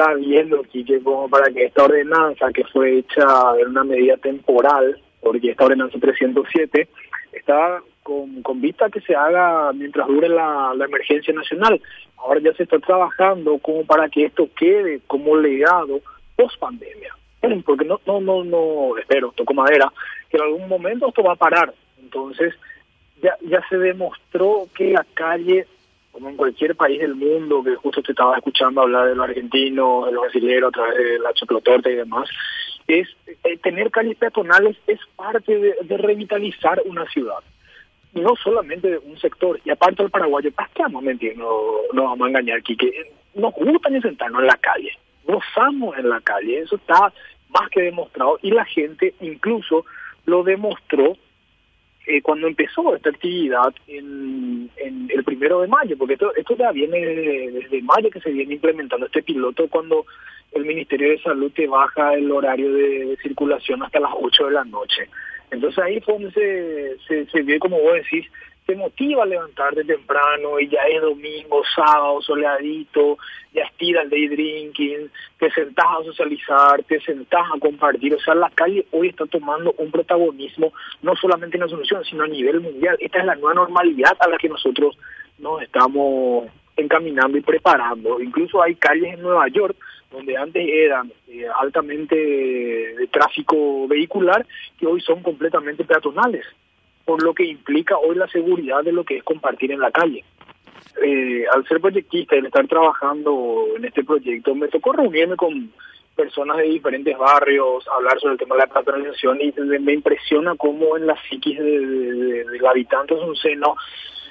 está viendo, Quique, como para que esta ordenanza que fue hecha en una medida temporal, porque esta ordenanza 307 está con, con vista que se haga mientras dure la, la emergencia nacional. Ahora ya se está trabajando como para que esto quede como legado post pandemia. Porque no, no, no, no, espero, toco madera, que en algún momento esto va a parar. Entonces, ya, ya se demostró que la calle como en cualquier país del mundo, que justo te estaba escuchando hablar de los argentinos, de los brasileños, a través de la choclotorta y demás, es eh, tener calles peatonales es parte de, revitalizar una ciudad. No solamente un sector, y aparte del paraguayo, ¿para qué vamos a mentir? No, no vamos a engañar que nos gusta ni sentarnos en la calle, gozamos en la calle, eso está más que demostrado, y la gente incluso lo demostró eh, cuando empezó esta actividad en, el primero de mayo, porque esto, ya viene desde mayo que se viene implementando este piloto cuando el Ministerio de Salud te baja el horario de, circulación hasta las 8 de la noche. Entonces ahí fue donde se, se, se ve, como vos decís, te motiva a levantarte temprano y ya es domingo, sábado, soleadito, ya estira el day drinking, te sentás a socializar, te sentás a compartir. O sea, la calle hoy está tomando un protagonismo no solamente en la solución, sino a nivel mundial. Esta es la nueva normalidad a la que nosotros nos estamos encaminando y preparando. Incluso hay calles en Nueva York donde antes eran eh, altamente de tráfico vehicular, que hoy son completamente peatonales por lo que implica hoy la seguridad de lo que es compartir en la calle. Eh, al ser proyectista y estar trabajando en este proyecto, me tocó reunirme con personas de diferentes barrios, hablar sobre el tema de la patronización y me impresiona cómo en la psiquis de, del habitante de un seno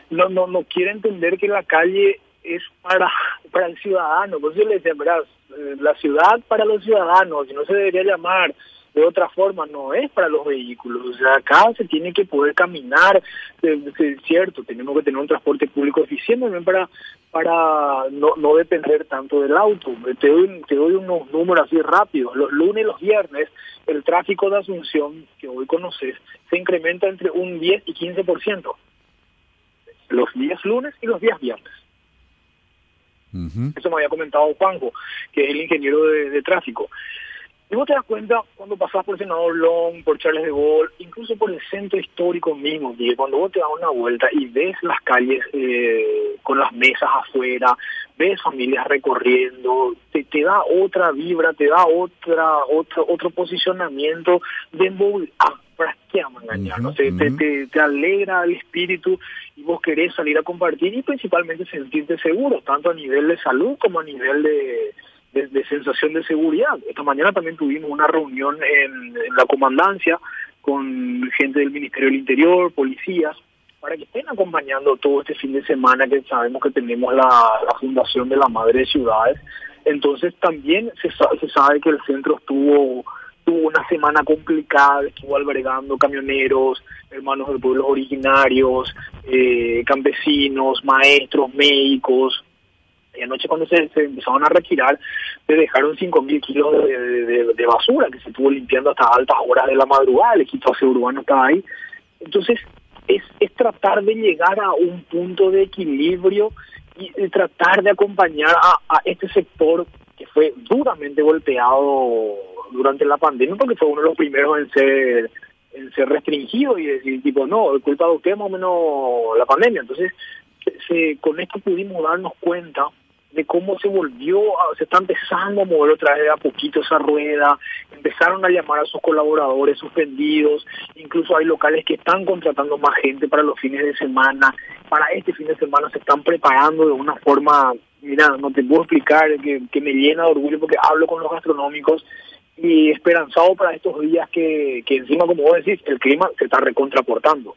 no, no, no quiere entender que la calle es para, para el ciudadano. Pues yo le decía, eh, la ciudad para los ciudadanos, y no se debería llamar de otra forma no es para los vehículos. O sea, acá se tiene que poder caminar, es cierto, tenemos que tener un transporte público eficiente también para para no, no depender tanto del auto. Te doy, te doy unos números así rápidos. Los lunes y los viernes el tráfico de Asunción, que hoy conoces, se incrementa entre un 10 y 15%. Los días lunes y los días viernes. Eso me había comentado Juanjo, que es el ingeniero de tráfico. Y vos te das cuenta cuando pasás por Senador Long, por Charles de Gaulle, incluso por el centro histórico mismo, que cuando vos te das una vuelta y ves las calles eh, con las mesas afuera, ves familias recorriendo, te, te da otra vibra, te da otra, otro, otro posicionamiento de movilidad. Ah, ¿para qué vamos a engañar? te, te, te, alegra el espíritu y vos querés salir a compartir y principalmente sentirte seguro, tanto a nivel de salud como a nivel de de, sensación de seguridad. Esta mañana también tuvimos una reunión en, la comandancia con gente del Ministerio del Interior, policías, para que estén acompañando todo este fin de semana que sabemos que tenemos la, Fundación de la Madre de Ciudades. Entonces también se sabe, que el centro estuvo tuvo una semana complicada, estuvo albergando camioneros, hermanos de pueblos originarios, eh, campesinos, maestros, médicos, y anoche cuando se, empezaron a retirar, se dejaron 5.000 kilos de, basura que se estuvo limpiando hasta altas horas de la madrugada, el equipo urbano estaba ahí. Entonces, es, es tratar de llegar a un punto de equilibrio y tratar de acompañar a, este sector que fue duramente golpeado durante la pandemia, porque fue uno de los primeros en ser en ser restringido y decir tipo no, el culpa de usted más o menos la pandemia. Entonces, se, con esto pudimos darnos cuenta de cómo se volvió, se está empezando a mover otra vez a poquito esa rueda, empezaron a llamar a sus colaboradores suspendidos, incluso hay locales que están contratando más gente para los fines de semana, para este fin de semana se están preparando de una forma, mira, no te puedo explicar, que, que me llena de orgullo porque hablo con los gastronómicos y esperanzado para estos días que, que encima, como vos decís, el clima se está recontraportando.